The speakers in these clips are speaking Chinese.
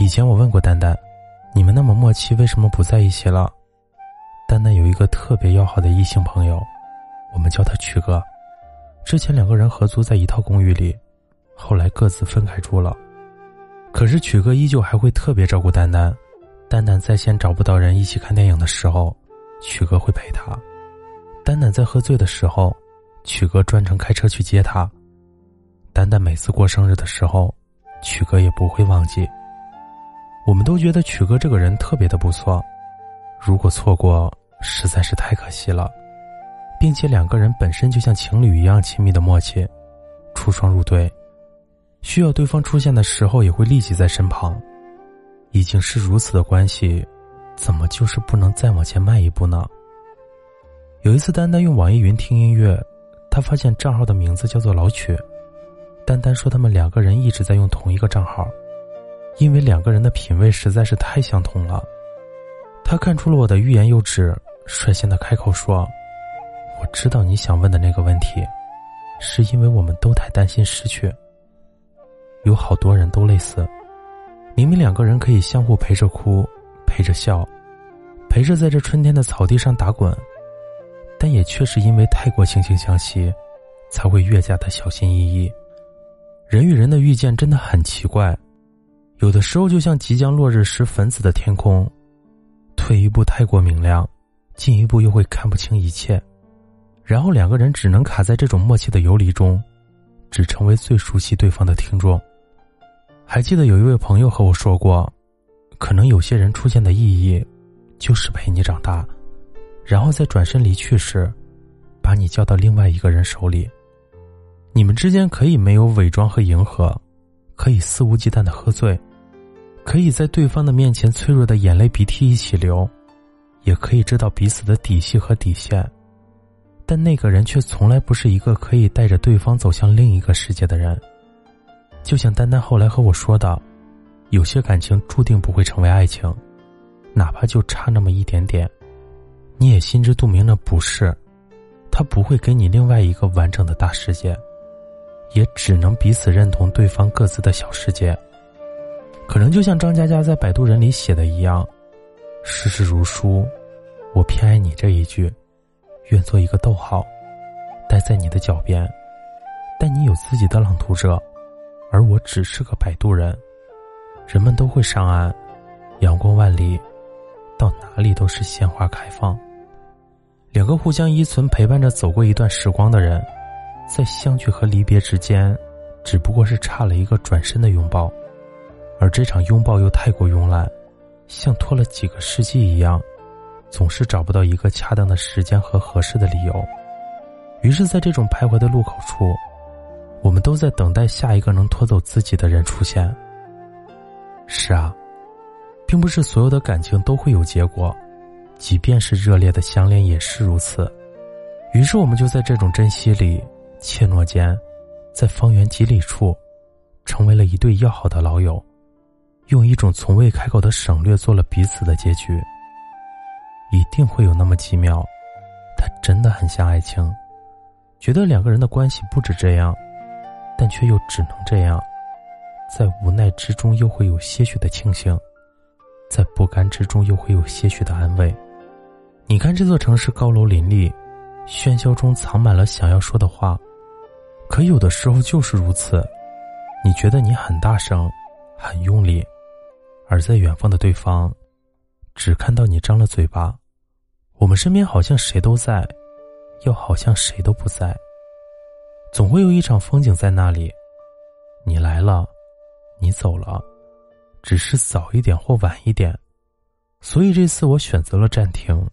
以前我问过丹丹，你们那么默契，为什么不在一起了？丹丹有一个特别要好的异性朋友，我们叫他曲哥。之前两个人合租在一套公寓里，后来各自分开住了。可是曲哥依旧还会特别照顾丹丹。丹丹在线找不到人一起看电影的时候，曲哥会陪她；丹丹在喝醉的时候，曲哥专程开车去接她。丹丹每次过生日的时候，曲哥也不会忘记。我们都觉得曲哥这个人特别的不错，如果错过，实在是太可惜了，并且两个人本身就像情侣一样亲密的默契，出双入对，需要对方出现的时候也会立即在身旁，已经是如此的关系，怎么就是不能再往前迈一步呢？有一次，丹丹用网易云听音乐，她发现账号的名字叫做老曲，丹丹说他们两个人一直在用同一个账号。因为两个人的品味实在是太相同了，他看出了我的欲言又止，率先的开口说：“我知道你想问的那个问题，是因为我们都太担心失去。有好多人都类似，明明两个人可以相互陪着哭，陪着笑，陪着在这春天的草地上打滚，但也确实因为太过惺惺相惜，才会越加的小心翼翼。人与人的遇见真的很奇怪。”有的时候就像即将落日时粉紫的天空，退一步太过明亮，进一步又会看不清一切，然后两个人只能卡在这种默契的游离中，只成为最熟悉对方的听众。还记得有一位朋友和我说过，可能有些人出现的意义，就是陪你长大，然后在转身离去时，把你交到另外一个人手里。你们之间可以没有伪装和迎合，可以肆无忌惮的喝醉。可以在对方的面前脆弱的眼泪鼻涕一起流，也可以知道彼此的底细和底线，但那个人却从来不是一个可以带着对方走向另一个世界的人。就像丹丹后来和我说的，有些感情注定不会成为爱情，哪怕就差那么一点点，你也心知肚明那不是，他不会给你另外一个完整的大世界，也只能彼此认同对方各自的小世界。可能就像张嘉佳在摆渡人里写的一样，世事如书，我偏爱你这一句，愿做一个逗号，待在你的脚边。但你有自己的朗读者，而我只是个摆渡人。人们都会上岸，阳光万里，到哪里都是鲜花开放。两个互相依存、陪伴着走过一段时光的人，在相聚和离别之间，只不过是差了一个转身的拥抱。而这场拥抱又太过慵懒，像拖了几个世纪一样，总是找不到一个恰当的时间和合适的理由。于是，在这种徘徊的路口处，我们都在等待下一个能拖走自己的人出现。是啊，并不是所有的感情都会有结果，即便是热烈的相恋也是如此。于是，我们就在这种珍惜里、怯懦间，在方圆几里处，成为了一对要好的老友。用一种从未开口的省略做了彼此的结局，一定会有那么几秒，他真的很像爱情，觉得两个人的关系不止这样，但却又只能这样，在无奈之中又会有些许的庆幸，在不甘之中又会有些许的安慰。你看这座城市高楼林立，喧嚣中藏满了想要说的话，可有的时候就是如此。你觉得你很大声，很用力，而在远方的对方，只看到你张了嘴巴。我们身边好像谁都在，又好像谁都不在。总会有一场风景在那里，你来了，你走了，只是早一点或晚一点。所以这次我选择了暂停，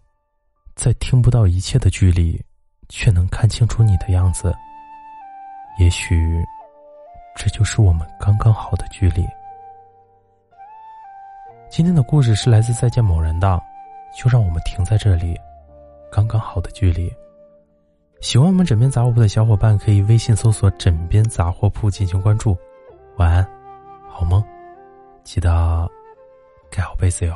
在听不到一切的距离，却能看清楚你的样子。也许，这就是我们刚刚好的距离。今天的故事是来自再见某人的，就让我们停在这里，刚刚好的距离。喜欢我们枕边杂货铺的小伙伴，可以微信搜索“枕边杂货铺”进行关注。晚安，好梦，记得盖好被子哟。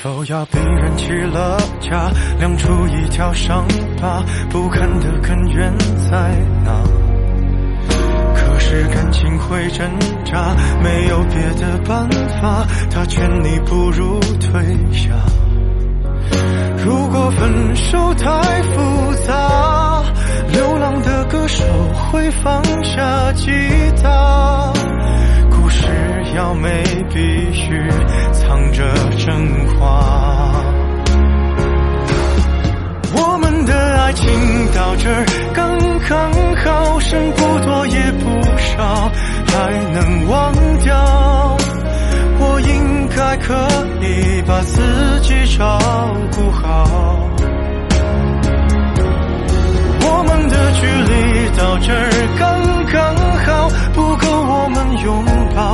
否要被人起了家，亮出一条伤疤？不堪的根源在哪？可是感情会挣扎，没有别的办法，他劝你不如退下。如果分手太复杂，流浪的歌手会放下吉他。要没，必须藏着真话。我们的爱情到这儿刚刚好，剩不多也不少，还能忘掉。我应该可以把自己照顾好。我们的距离到这儿刚刚好，不够我们拥，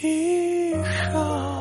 记号。